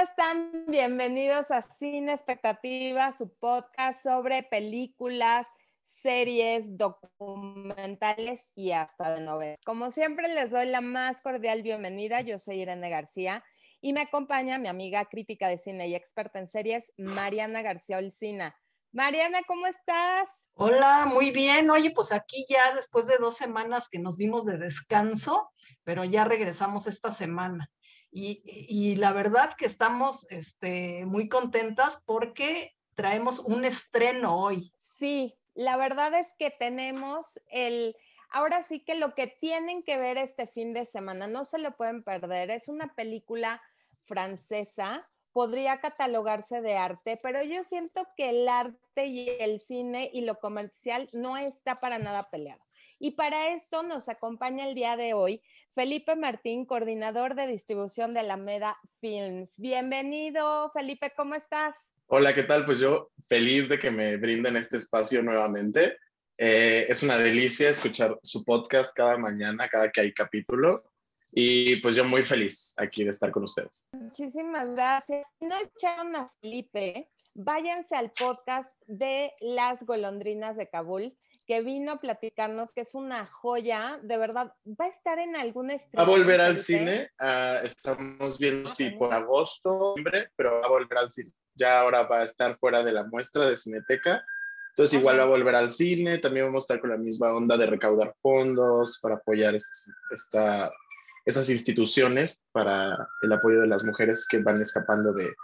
están? Bienvenidos a Cine Expectativa, su podcast sobre películas, series, documentales y hasta de novelas. Como siempre, les doy la más cordial bienvenida. Yo soy Irene García y me acompaña mi amiga crítica de cine y experta en series, Mariana García Olcina. Mariana, ¿cómo estás? Hola, muy bien. Oye, pues aquí ya después de dos semanas que nos dimos de descanso, pero ya regresamos esta semana. Y, la verdad que estamos este, muy contentas porque traemos un estreno hoy. Sí, la verdad es que tenemos el, ahora sí que lo que tienen que ver este fin de semana, no se lo pueden perder, es una película francesa, podría catalogarse de arte, pero yo siento que el arte y el cine y lo comercial no está para nada peleado. Y para esto nos acompaña el día de hoy Felipe Martín, coordinador de distribución de Alameda Films. Bienvenido, Felipe, ¿cómo estás? Hola, ¿qué tal? Pues yo feliz de que me brinden este espacio nuevamente. Eh, es una delicia escuchar su podcast cada mañana, cada que hay capítulo. Y pues yo muy feliz aquí de estar con ustedes. Muchísimas gracias. No escucharon a Felipe, váyanse al podcast de Las Golondrinas de Kabul que vino a platicarnos, que es una joya, de verdad, va a estar en algún estreno. Va a volver al cine, ah, estamos viendo si por agosto, pero va a volver al cine. Ya ahora va a estar fuera de la muestra de Cineteca, entonces igual va a volver al cine, también vamos a estar con la misma onda de recaudar fondos para apoyar esta, esas instituciones para el apoyo de las mujeres que van escapando de,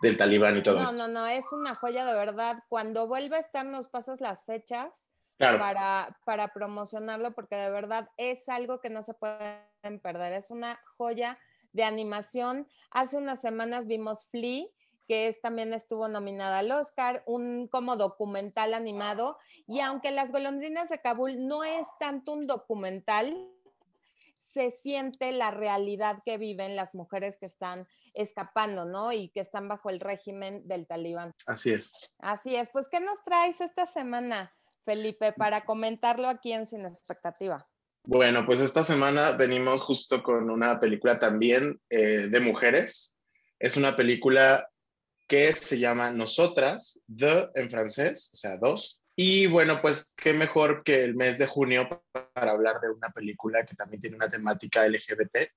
del talibán y todo eso. No, no, no, es una joya de verdad. Cuando vuelva a estar, nos pasas las fechas para, para promocionarlo, porque de verdad es algo que no se pueden perder. Es una joya de animación. Hace unas semanas vimos Flea, que es, también estuvo nominada al Oscar, un como documental animado. Y aunque Las golondrinas de Kabul no es tanto un documental, se siente la realidad que viven las mujeres que están escapando, ¿no? Y que están bajo el régimen del talibán. Así es. Así es. Pues, ¿qué nos traes esta semana? Felipe, para comentarlo aquí en Sin Expectativa? Bueno, pues esta semana venimos justo con una película también eh, de mujeres. Es una película que se llama Nosotras, The en francés, o sea, dos. Y bueno, pues qué mejor que el mes de junio para hablar de una película que también tiene una temática LGBT.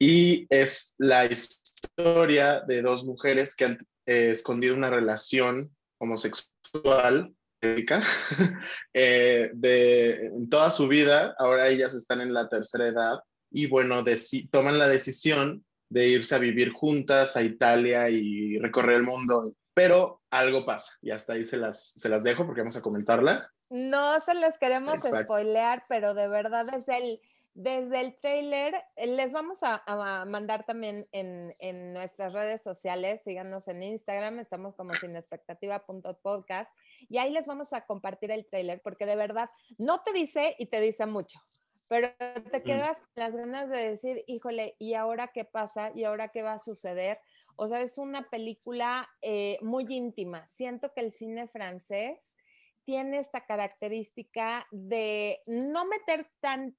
Y es la historia de dos mujeres que han eh, escondido una relación homosexual eh, de, en toda su vida, ahora ellas están en la tercera edad y bueno, toman la decisión de irse a vivir juntas a Italia y recorrer el mundo, pero algo pasa y hasta ahí se las, se las dejo porque vamos a comentarla. No se les queremos spoilear, pero de verdad es el desde el trailer, eh, les vamos a, mandar también en, nuestras redes sociales, síganos en Instagram, estamos como sinexpectativa.podcast y ahí les vamos a compartir el trailer porque de verdad no te dice y te dice mucho, pero te mm. quedas con las ganas de decir, híjole, ¿y ahora qué pasa? ¿Y ahora qué va a suceder? O sea, es una película eh, muy íntima. Siento que el cine francés tiene esta característica de no meter tan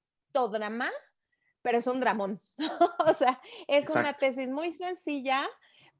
drama, pero es un dramón. o sea, es una tesis muy sencilla,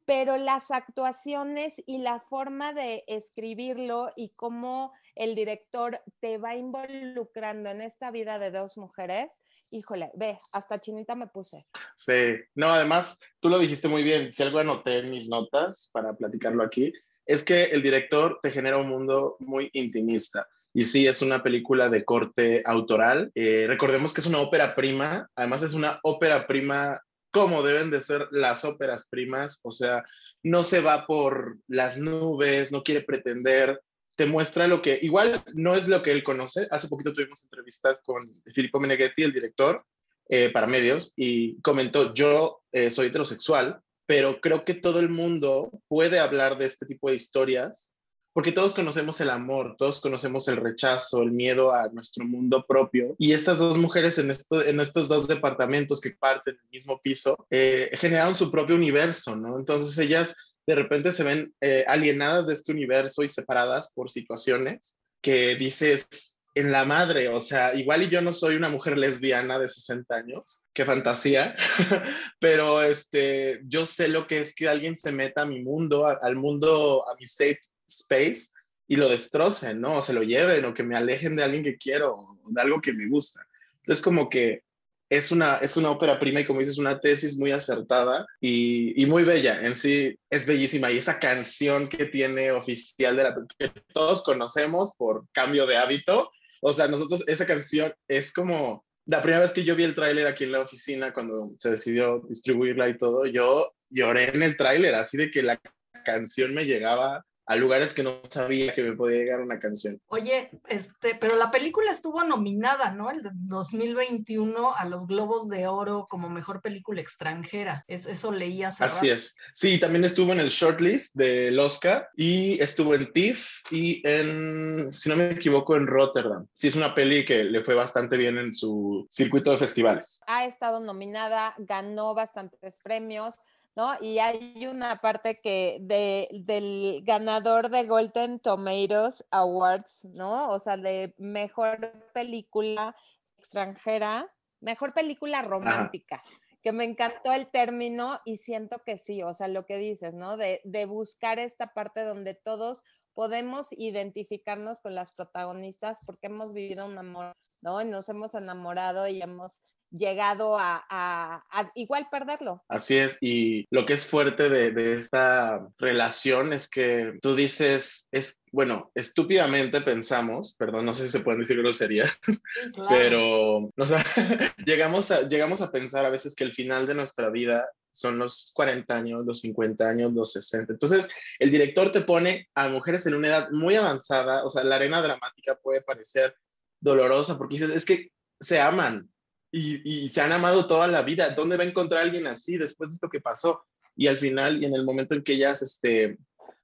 pero las actuaciones y la forma de escribirlo y cómo el director te va involucrando en esta vida de dos mujeres, híjole, ve, hasta chinita me puse. Sí, no, además, tú lo dijiste muy bien, si algo anoté en mis notas para platicarlo aquí, es que el director te genera un mundo muy intimista. Y sí, es una película de corte autoral. Eh, recordemos que es una ópera prima, además es una ópera prima como deben de ser las óperas primas, o sea, no se va por las nubes, no quiere pretender, te muestra lo que igual no es lo que él conoce. Hace poquito tuvimos entrevistas con Filippo Meneghetti, el director, eh, para medios, y comentó, yo eh, soy heterosexual, pero creo que todo el mundo puede hablar de este tipo de historias porque todos conocemos el amor, todos conocemos el rechazo, el miedo a nuestro mundo propio. Y estas dos mujeres en, esto, en estos dos departamentos que parten del mismo piso, eh, generaron su propio universo, ¿no? Entonces ellas de repente se ven eh, alienadas de este universo y separadas por situaciones que dices, en la madre, o sea, igual y yo no soy una mujer lesbiana de 60 años, qué fantasía, pero este, yo sé lo que es que alguien se meta a mi mundo, al mundo, a mi safe space y lo destrocen, ¿no? O se lo lleven o que me alejen de alguien que quiero o de algo que me gusta. Entonces, como que es una, es una ópera prima y como dices, una tesis muy acertada y, y, muy bella. En sí es bellísima y esa canción que tiene oficial de la que todos conocemos por cambio de hábito, o sea, nosotros, esa canción es como la primera vez que yo vi el tráiler aquí en la oficina cuando se decidió distribuirla y todo, yo lloré en el tráiler, así de que la canción me llegaba a lugares que no sabía que me podía llegar una canción. Oye, este, pero la película estuvo nominada, ¿no? El 2021 a los Globos de Oro como mejor película extranjera. Es, eso leía. Así es. Sí, también estuvo en el shortlist del Oscar y estuvo en TIFF y en, si no me equivoco, en Rotterdam. Sí, es una peli que le fue bastante bien en su circuito de festivales. Ha estado nominada, ganó bastantes premios ¿no? Y hay una parte que de, del ganador de Golden Tomatoes Awards, ¿no? O sea, de mejor película extranjera, mejor película romántica. que me encantó el término y siento que sí, o sea, lo que dices, ¿no? De, de buscar esta parte donde todos podemos identificarnos con las protagonistas porque hemos vivido un amor, ¿no? Y nos hemos enamorado y hemos llegado a, igual perderlo. Así es, y lo que es fuerte de, esta relación es que tú dices, es, bueno, estúpidamente pensamos, perdón, no sé si se pueden decir groserías, pero, o sea, llegamos, a, llegamos a pensar a veces que el final de nuestra vida son los 40 años, los 50 años, los 60. Entonces, el director te pone a mujeres en una edad muy avanzada, o sea, la arena dramática puede parecer dolorosa porque dices, es que se aman y, se han amado toda la vida. ¿Dónde va a encontrar alguien así después de esto que pasó? Y al final, y en el momento en que ellas, este,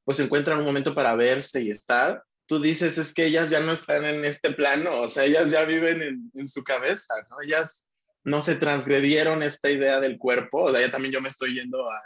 pues encuentran un momento para verse y estar, tú dices, es que ellas ya no están en este plano, o sea, ellas ya viven en, en su cabeza, ¿no? Ellas no se transgredieron esta idea del cuerpo, o sea, ya también yo me estoy yendo a,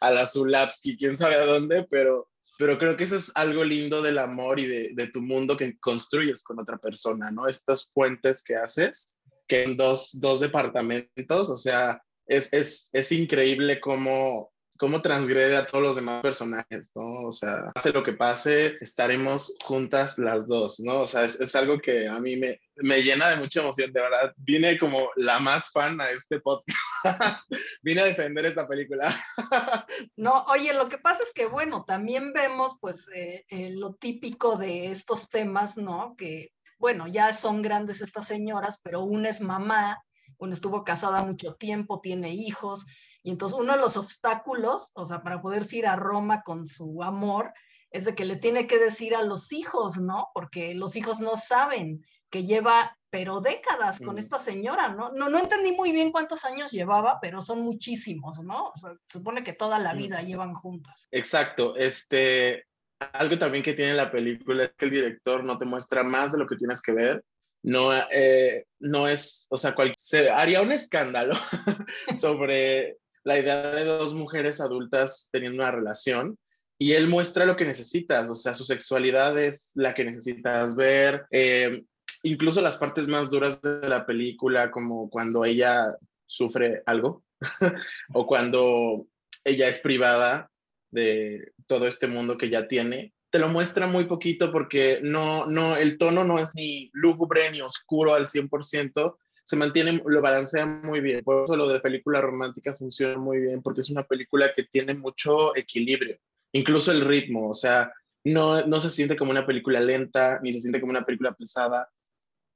a la Zulapski, quién sabe a dónde, pero, pero creo que eso es algo lindo del amor y de, de, tu mundo que construyes con otra persona, ¿no? Estos puentes que haces, que en dos, dos departamentos, o sea, es, es, es increíble cómo cómo transgrede a todos los demás personajes, ¿no? O sea, pase lo que pase, estaremos juntas las dos, ¿no? O sea, es, es algo que a mí me, me, llena de mucha emoción, de verdad. Vine como la más fan a este podcast. Vine a defender esta película. no, oye, lo que pasa es que, bueno, también vemos, pues, eh, eh, lo típico de estos temas, ¿no? Que, bueno, ya son grandes estas señoras, pero una es mamá, una estuvo casada mucho tiempo, tiene hijos, y entonces uno de los obstáculos, o sea, para poder ir a Roma con su amor, es de que le tiene que decir a los hijos, ¿no? Porque los hijos no saben que lleva, pero décadas con esta señora, ¿no? No, no entendí muy bien cuántos años llevaba, pero son muchísimos, ¿no? O sea, supone que toda la vida llevan juntas. Exacto, este, algo también que tiene la película es que el director no te muestra más de lo que tienes que ver. No, eh, no es, o sea, cual, se haría un escándalo sobre la idea de dos mujeres adultas teniendo una relación y él muestra lo que necesitas, o sea, su sexualidad es la que necesitas ver, eh, incluso las partes más duras de la película, como cuando ella sufre algo o cuando ella es privada de todo este mundo que ya tiene, te lo muestra muy poquito porque no, no, el tono no es ni lúgubre ni oscuro al 100%, se mantiene, lo balancea muy bien. Por eso lo de película romántica funciona muy bien, porque es una película que tiene mucho equilibrio, incluso el ritmo, o sea, no, no se siente como una película lenta, ni se siente como una película pesada.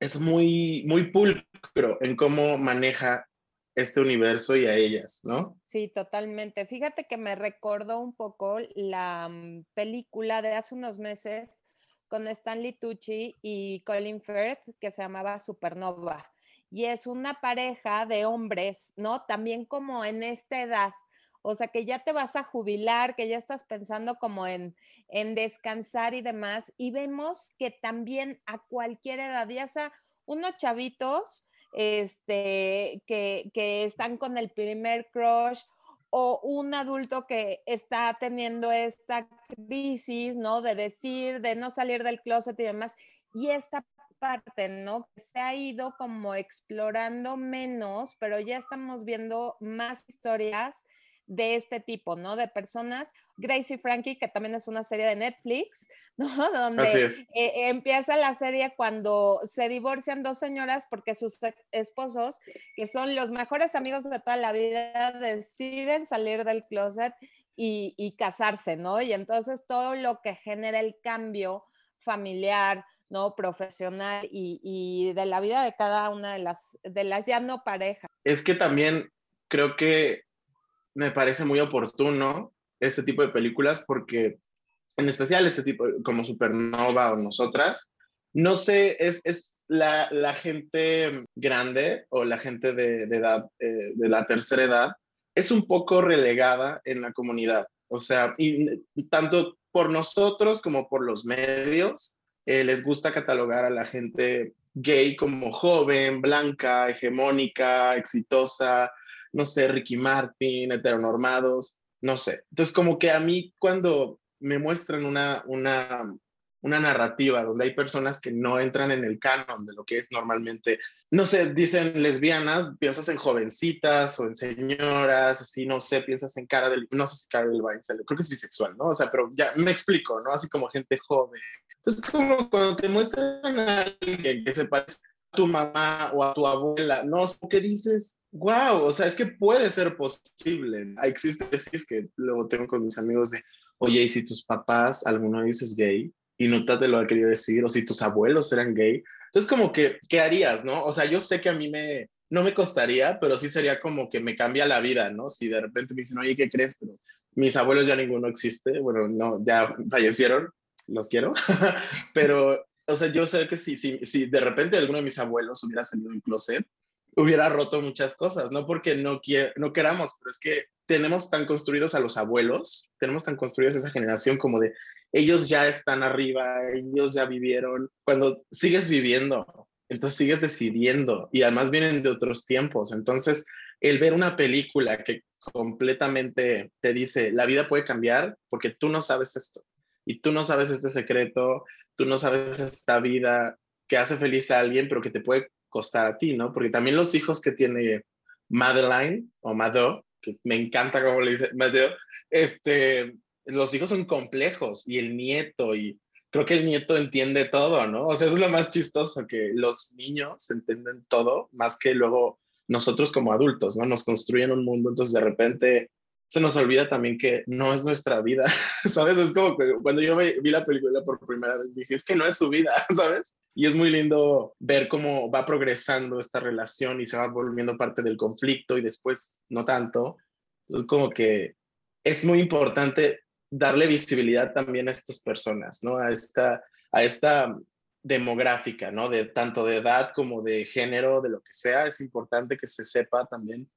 Es muy, muy pulcro en cómo maneja este universo y a ellas, ¿no? Sí, totalmente. Fíjate que me recordó un poco la mm, película de hace unos meses con Stanley Tucci y Colin Firth que se llamaba Supernova y es una pareja de hombres, ¿no? También como en esta edad, o sea, que ya te vas a jubilar, que ya estás pensando como en, en descansar y demás, y vemos que también a cualquier edad, ya sea unos chavitos, este, que, que están con el primer crush, o un adulto que está teniendo esta crisis, ¿no? De decir, de no salir del closet y demás, y esta parte, ¿no? Que se ha ido como explorando menos, pero ya estamos viendo más historias de este tipo, ¿no? De personas, Gracie Frankie, que también es una serie de Netflix, ¿no? Donde eh, empieza la serie cuando se divorcian dos señoras porque sus esposos, que son los mejores amigos de toda la vida, deciden salir del closet y, y casarse, ¿no? Y entonces todo lo que genera el cambio familiar, ¿no? Profesional y, y, de la vida de cada una de las, de las ya no parejas. Es que también creo que me parece muy oportuno este tipo de películas porque, en especial este tipo, como Supernova o nosotras, no sé, es, es la, la, gente grande o la gente de, de edad, eh, de la tercera edad, es un poco relegada en la comunidad. O sea, tanto por nosotros como por los medios, eh, les gusta catalogar a la gente gay como joven, blanca, hegemónica, exitosa, no sé, Ricky Martin, heteronormados, no sé. Entonces, como que a mí cuando me muestran una, una, una narrativa donde hay personas que no entran en el canon de lo que es normalmente, no sé, dicen lesbianas, piensas en jovencitas o en señoras, así, no sé, piensas en cara del, no sé si cara del creo que es bisexual, ¿no? O sea, pero ya me explico, ¿no? Así como gente joven. Entonces, como cuando te muestran a alguien que se parece a tu mamá o a tu abuela, no, que dices, wow, o sea, es que puede ser posible. Existe, es que luego tengo con mis amigos de, oye, ¿y si tus papás, alguno de ellos es gay? Y no te lo ha querido decir, o si tus abuelos eran gay. Entonces, como que, ¿qué harías, no? O sea, yo sé que a mí me, no me costaría, pero sí sería como que me cambia la vida, ¿no? Si de repente me dicen, oye, ¿qué crees? Pero mis abuelos ya ninguno existe, bueno, no, ya fallecieron, los quiero, pero, o sea, yo sé que si, si, si de repente alguno de mis abuelos hubiera salido un closet, hubiera roto muchas cosas, no porque no, no queramos, pero es que tenemos tan construidos a los abuelos, tenemos tan construidos esa generación como de ellos ya están arriba, ellos ya vivieron, cuando sigues viviendo, entonces sigues decidiendo y además vienen de otros tiempos, entonces el ver una película que completamente te dice, la vida puede cambiar porque tú no sabes esto y tú no sabes este secreto, tú no sabes esta vida que hace feliz a alguien, pero que te puede costar a ti, ¿no? Porque también los hijos que tiene Madeline o Mado, que me encanta cómo le dice Mado, este, los hijos son complejos y el nieto y creo que el nieto entiende todo, ¿no? O sea, es lo más chistoso, que los niños entienden todo más que luego nosotros como adultos, ¿no? Nos construyen un mundo, entonces de repente se nos olvida también que no es nuestra vida, ¿sabes? Es como que cuando yo vi la película por primera vez dije, es que no es su vida, ¿sabes? Y es muy lindo ver cómo va progresando esta relación y se va volviendo parte del conflicto y después no tanto. Es como que es muy importante darle visibilidad también a estas personas, ¿no? A esta, a esta demográfica, ¿no? De tanto de edad como de género, de lo que sea, es importante que se sepa también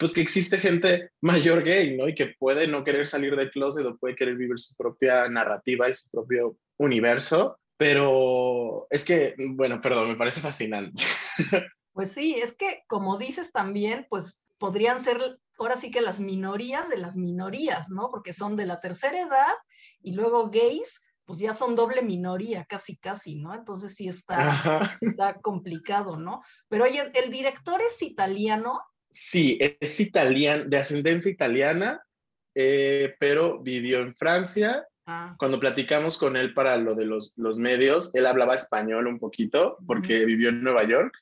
pues que existe gente mayor gay, ¿no? Y que puede no querer salir del closet o puede querer vivir su propia narrativa y su propio universo, pero es que, bueno, perdón, me parece fascinante. Pues sí, es que como dices también, pues podrían ser ahora sí que las minorías de las minorías, ¿no? Porque son de la tercera edad y luego gays, pues ya son doble minoría, casi, casi, ¿no? Entonces sí está, está complicado, ¿no? Pero oye, el director es italiano Sí, es italiano, de ascendencia italiana, eh, pero vivió en Francia. Ah. Cuando platicamos con él para lo de los, los, medios, él hablaba español un poquito porque vivió en Nueva York.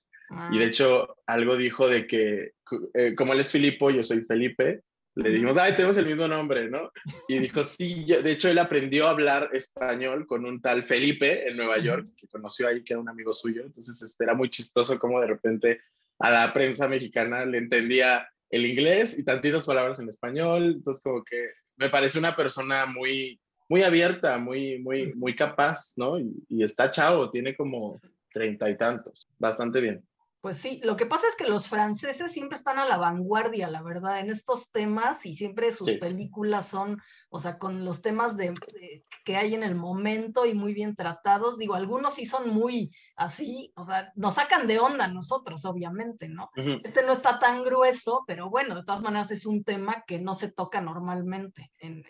Y de ah. hecho, algo dijo de que, eh, como él es Filipo, yo soy Felipe, le dijimos, ay, tenemos el mismo nombre, ¿no? Y dijo, sí, de hecho, él aprendió a hablar español con un tal Felipe en Nueva York, que conoció ahí, que era un amigo suyo. Entonces, este, era muy chistoso como de repente a la prensa mexicana le entendía el inglés y tantitas palabras en español, entonces como que me parece una persona muy, muy abierta, muy, muy, muy capaz, ¿no? Y, y está chavo, tiene como treinta y tantos, bastante bien. Pues sí, lo que pasa es que los franceses siempre están a la vanguardia, la verdad, en estos temas y siempre sus películas son o sea, con los temas de, que hay en el momento y muy bien tratados. Digo, algunos sí son muy así, o sea, nos sacan de onda nosotros, obviamente, ¿no? Este no está tan grueso, pero bueno, de todas maneras es un tema que no se toca normalmente en,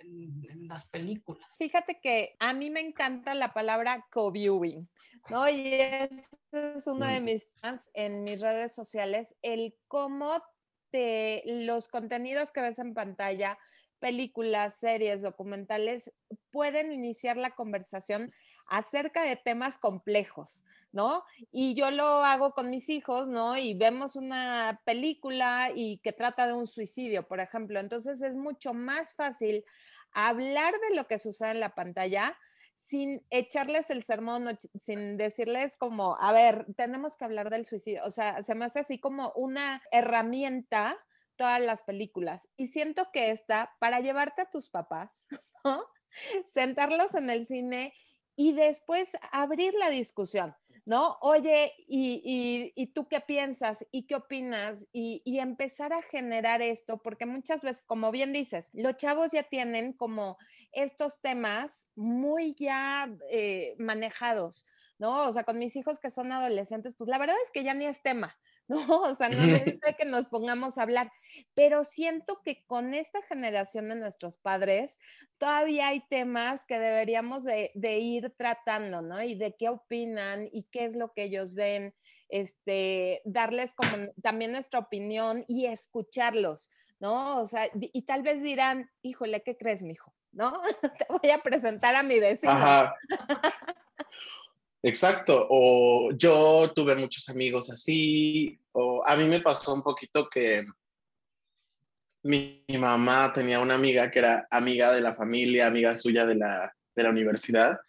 las películas. Fíjate que a mí me encanta la palabra co-viewing. ¿no? Y es uno de mis fans en mis redes sociales, el cómo te, los contenidos que ves en pantalla, películas, series, documentales, pueden iniciar la conversación acerca de temas complejos, ¿no? Y yo lo hago con mis hijos, ¿no? Y vemos una película y que trata de un suicidio, por ejemplo. Entonces es mucho más fácil hablar de lo que sucede en la pantalla sin echarles el sermón, sin decirles como, a ver, tenemos que hablar del suicidio. O sea, se me hace así como una herramienta todas las películas. Y siento que esta, para llevarte a tus papás, sentarlos en el cine y después abrir la discusión. ¿no? Oye, ¿y, tú qué piensas? ¿Y qué opinas? Y, empezar a generar esto, porque muchas veces, como bien dices, los chavos ya tienen como estos temas muy ya eh, manejados, ¿no? O sea, con mis hijos que son adolescentes, pues la verdad es que ya ni es tema, ¿no? O sea, no necesita que nos pongamos a hablar, pero siento que con esta generación de nuestros padres todavía hay temas que deberíamos de, ir tratando, ¿no? Y de qué opinan y qué es lo que ellos ven, este, darles como también nuestra opinión y escucharlos, ¿no? O sea, y tal vez dirán, híjole, ¿qué crees, mijo? ¿No? Te voy a presentar a mi vecino. Ajá. Exacto, o yo tuve muchos amigos así, o a mí me pasó un poquito que mi, mamá tenía una amiga que era amiga de la familia, amiga suya de la, de la universidad,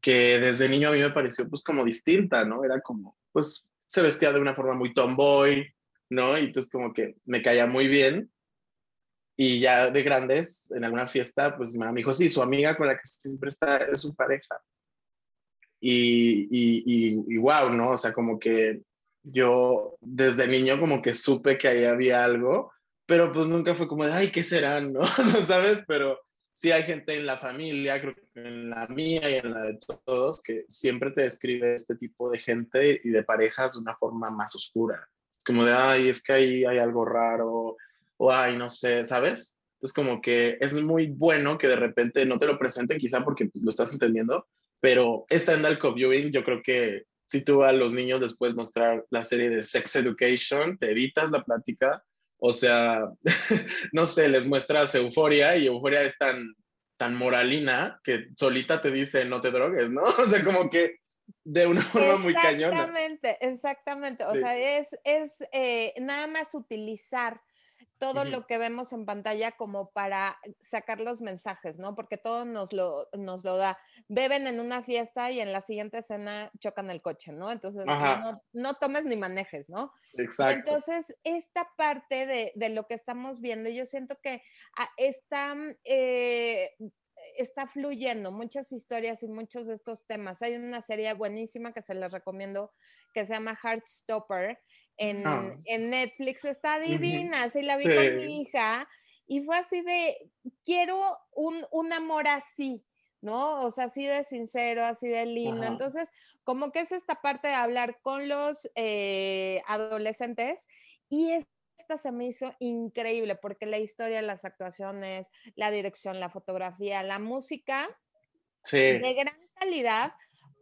que desde niño a mí me pareció pues como distinta, ¿no? Era como, pues se vestía de una forma muy tomboy, ¿no? Y entonces como que me caía muy bien. Y ya de grandes, en alguna fiesta, pues mi mamá me dijo, sí, su amiga con la que siempre está es su pareja. Y, y, y, wow, ¿no? O sea, como que yo desde niño como que supe que ahí había algo, pero pues nunca fue como de, ay, ¿qué serán? ¿No? ¿Sabes? Pero sí hay gente en la familia, creo que en la mía y en la de todos, que siempre te describe este tipo de gente y de parejas de una forma más oscura. Es como de, ay, es que ahí hay algo raro, o ay, no sé, ¿sabes? Entonces como que es muy bueno que de repente no te lo presenten, quizá porque pues, lo estás entendiendo, pero stand-up viewing, yo creo que si tú a los niños después mostrar la serie de Sex Education, te evitas la plática. O sea, no sé, les muestras euforia y euforia es tan, tan moralina que solita te dice no te drogues, ¿no? O sea, como que de una forma muy cañona. Exactamente, exactamente. O sea, es, es eh, nada más utilizar todo lo que vemos en pantalla como para sacar los mensajes, ¿no? Porque todo nos lo, nos lo da. Beben en una fiesta y en la siguiente escena chocan el coche, ¿no? Entonces, no, no, tomes ni manejes, ¿no? Exacto. Entonces, esta parte de, de lo que estamos viendo, yo siento que está... Eh, está fluyendo muchas historias y muchos de estos temas. Hay una serie buenísima que se les recomiendo que se llama Heartstopper, Ah. en, Netflix, está divina, así la vi con mi hija y fue así de, quiero un, un, amor así, ¿no? O sea, así de sincero, así de lindo. Entonces, como que es esta parte de hablar con los eh, adolescentes y esta se me hizo increíble porque la historia, las actuaciones, la dirección, la fotografía, la música de gran calidad,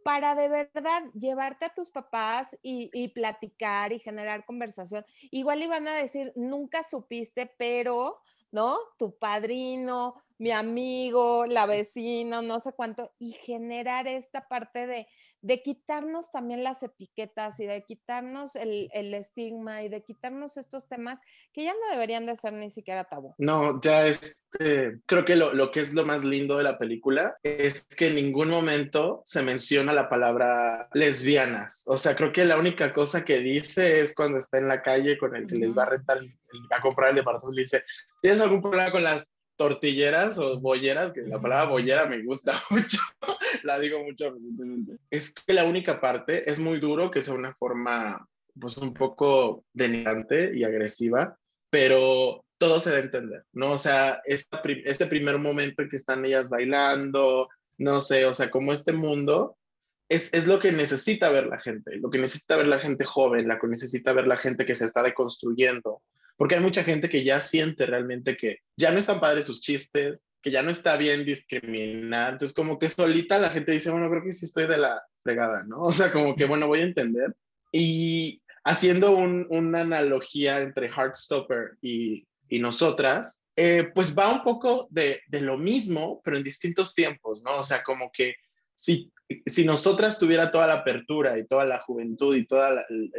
para de verdad llevarte a tus papás y, platicar y generar conversación. Igual iban a decir, nunca supiste, pero, ¿no? Tu padrino, mi amigo, la vecina, no sé cuánto, y generar esta parte de, de quitarnos también las etiquetas y de quitarnos el, el, estigma y de quitarnos estos temas que ya no deberían de ser ni siquiera tabú. No, ya este, creo que lo, lo que es lo más lindo de la película es que en ningún momento se menciona la palabra lesbianas. O sea, creo que la única cosa que dice es cuando está en la calle con el que les va a rentar, a comprar el departamento, le dice, ¿tienes algún problema con las tortilleras o bolleras, que la palabra bollera me gusta mucho, la digo mucho recientemente. Es que la única parte es muy duro que sea una forma pues un poco denigrante y agresiva, pero todo se da a entender, ¿no? O sea, este primer momento en que están ellas bailando, no sé, o sea, como este mundo es, es, lo que necesita ver la gente, lo que necesita ver la gente joven, la que necesita ver la gente que se está deconstruyendo, porque hay mucha gente que ya siente realmente que ya no están padres sus chistes, que ya no está bien discriminar, entonces como que solita la gente dice, bueno, creo que sí estoy de la fregada, ¿no? O sea, como que, bueno, voy a entender. Y haciendo una analogía entre Heartstopper y, y nosotras, eh, pues va un poco de, de, lo mismo, pero en distintos tiempos, ¿no? O sea, como que si, si nosotras tuviera toda la apertura y toda la juventud y toda el,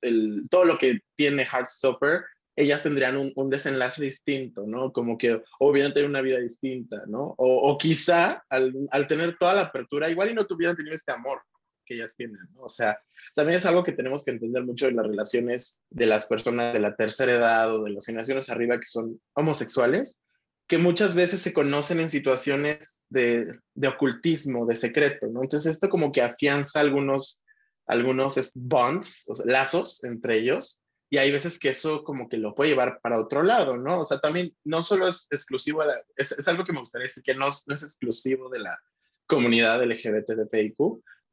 el, todo lo que tiene Heartstopper, ellas tendrían un, un, desenlace distinto, ¿no? Como que hubieran tenido una vida distinta, ¿no? O, o quizá al, al, tener toda la apertura, igual y no tuvieran tenido este amor que ellas tienen, ¿no? O sea, también es algo que tenemos que entender mucho en las relaciones de las personas de la tercera edad o de las generaciones arriba que son homosexuales, que muchas veces se conocen en situaciones de, de ocultismo, de secreto, ¿no? Entonces esto como que afianza algunos, algunos bonds, o lazos entre ellos, y hay veces que eso como que lo puede llevar para otro lado, ¿no? O sea, también no solo es exclusivo, la, es, es, algo que me gustaría decir, que no, no es exclusivo de la comunidad LGBTTIQ,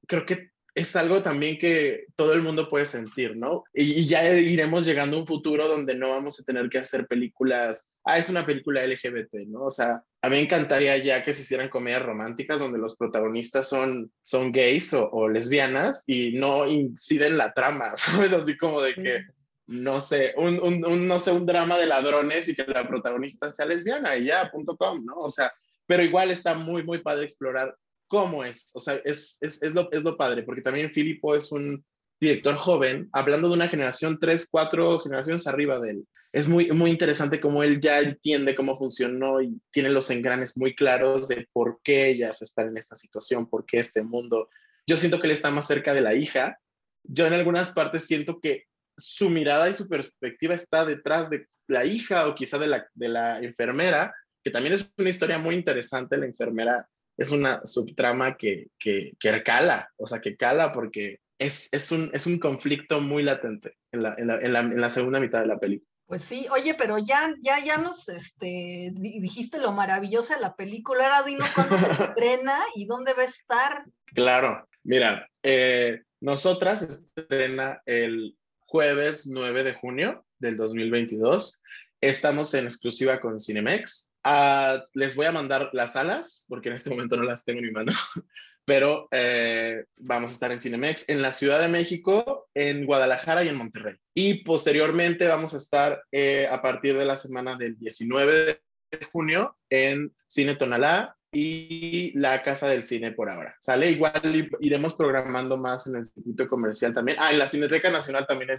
creo que es algo también que todo el mundo puede sentir, ¿no? Y, y, ya iremos llegando a un futuro donde no vamos a tener que hacer películas, ah, es una película LGBT, ¿no? O sea, a mí me encantaría ya que se hicieran comedias románticas donde los protagonistas son, son gays o, o lesbianas y no inciden la trama, ¿sabes? Así como de que, no sé, un, un, no sé, un drama de ladrones y que la protagonista sea lesbiana y ya, punto com, ¿no? O sea, pero igual está muy, muy padre explorar cómo es. O sea, es, es, es, lo, es lo padre, porque también Filipo es un director joven, hablando de una generación, tres, cuatro generaciones arriba de él. Es muy, muy interesante cómo él ya entiende cómo funcionó y tiene los engranes muy claros de por qué ellas están en esta situación, por qué este mundo. Yo siento que él está más cerca de la hija. Yo en algunas partes siento que su mirada y su perspectiva está detrás de la hija o quizá de la, de la enfermera, que también es una historia muy interesante. La enfermera es una subtrama que, que, que cala, o sea, que cala porque es, es, un, es un conflicto muy latente en la, en, la, en, la, en la, segunda mitad de la película. Pues sí, oye, pero ya, ya, ya nos este, dijiste lo maravillosa de la película, ahora dinos cuándo se estrena y dónde va a estar. Claro, mira, eh, nosotras estrena el jueves 9 de junio del 2022. Estamos en exclusiva con Cinemex. Uh, les voy a mandar las salas, porque en este momento no las tengo en mi mano, pero eh, vamos a estar en Cinemex en la Ciudad de México, en Guadalajara y en Monterrey. Y posteriormente vamos a estar eh, a partir de la semana del 19 de junio en Cine Tonalá y la Casa del Cine por ahora. ¿Sale? Igual iremos programando más en el circuito comercial también. Ah, en la Cineteca Nacional también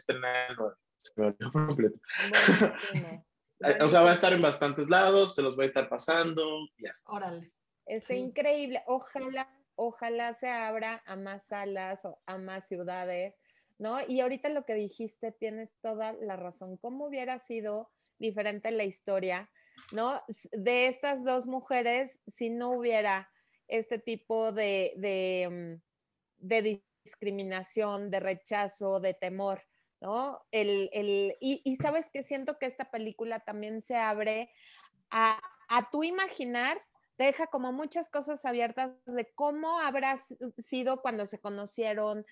me olvidó completo. O sea, va a estar en bastantes lados, se los voy a estar pasando y así. Órale. Está sí. increíble. Ojalá, ojalá se abra a más salas, a más ciudades, ¿no? Y ahorita lo que dijiste, tienes toda la razón. ¿Cómo hubiera sido diferente la historia, ¿no? De estas dos mujeres si no hubiera este tipo de, mm, discriminación, de rechazo, de temor. ¿no? El, el, y, sabes que siento que esta película también se abre a, a tu imaginar, deja como muchas cosas abiertas de cómo habrá sido cuando se conocieron,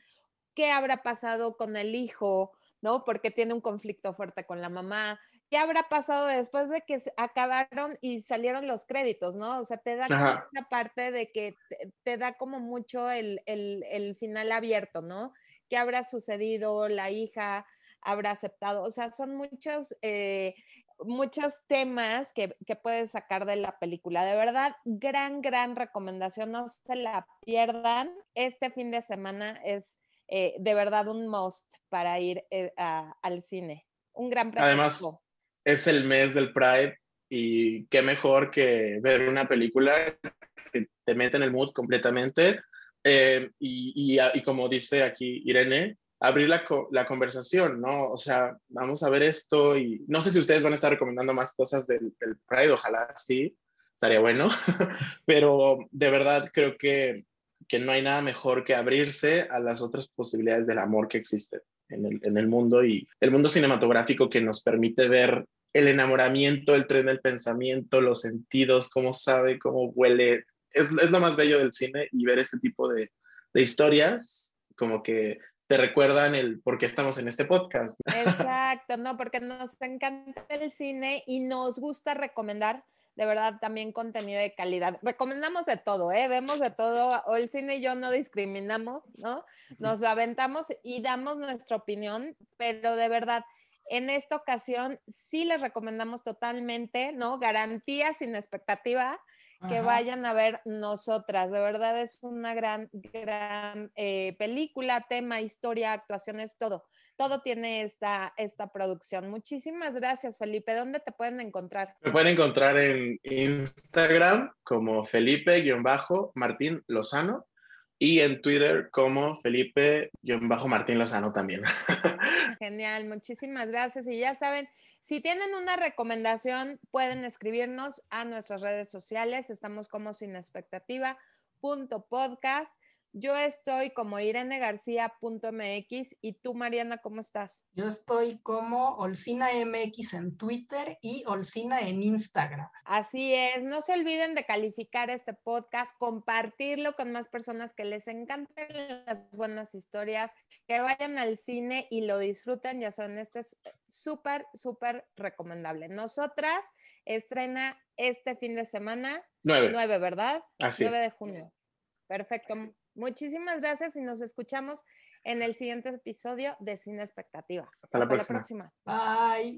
qué habrá pasado con el hijo, ¿no? Porque tiene un conflicto fuerte con la mamá. ¿Qué habrá pasado después de que acabaron y salieron los créditos, no? O sea, te da esta parte de que te, te da como mucho el, el, el final abierto, ¿no? qué habrá sucedido, la hija habrá aceptado, o sea, son muchos, eh, muchos temas que, que, puedes sacar de la película. De verdad, gran, gran recomendación, no se la pierdan. Este fin de semana es eh, de verdad un must para ir eh, a, al cine. Un gran pretexto. Además, es el mes del Pride y qué mejor que ver una película que te mete en el mood completamente eh, y, y, como dice aquí Irene, abrir la, la, conversación, ¿no? O sea, vamos a ver esto y no sé si ustedes van a estar recomendando más cosas del, del Pride, ojalá sí, estaría bueno, pero de verdad creo que, que no hay nada mejor que abrirse a las otras posibilidades del amor que existen en el, en el mundo y el mundo cinematográfico que nos permite ver el enamoramiento, el tren del pensamiento, los sentidos, cómo sabe, cómo huele. Es, es lo más bello del cine y ver este tipo de, de historias como que te recuerdan el por qué estamos en este podcast. Exacto, no, porque nos encanta el cine y nos gusta recomendar de verdad también contenido de calidad. Recomendamos de todo, ¿eh? Vemos de todo. O el cine y yo no discriminamos, ¿no? Nos aventamos y damos nuestra opinión, pero de verdad, en esta ocasión sí les recomendamos totalmente, ¿no? Garantía sin expectativa que vayan a ver nosotras. De verdad es una gran, gran eh, película, tema, historia, actuaciones, todo. Todo tiene esta, esta producción. Muchísimas gracias, Felipe. ¿Dónde te pueden encontrar? Me pueden encontrar en Instagram como Felipe-Martín Lozano y en Twitter como Felipe-Martín Lozano también. Genial, muchísimas gracias. Y ya saben, si tienen una recomendación, pueden escribirnos a nuestras redes sociales. Estamos como sin expectativa. podcast. Yo estoy como irenegarcía.mx y tú, Mariana, ¿cómo estás? Yo estoy como Olcina MX en Twitter y Olcina en Instagram. Así es, no se olviden de calificar este podcast, compartirlo con más personas que les encanten las buenas historias, que vayan al cine y lo disfruten, ya saben, este es súper, súper recomendable. Nosotras estrena este fin de semana. 9. 9, ¿verdad? Así 9 de junio. Perfecto. Muchísimas gracias y nos escuchamos en el siguiente episodio de Cine Expectativa. Hasta, la próxima. Bye.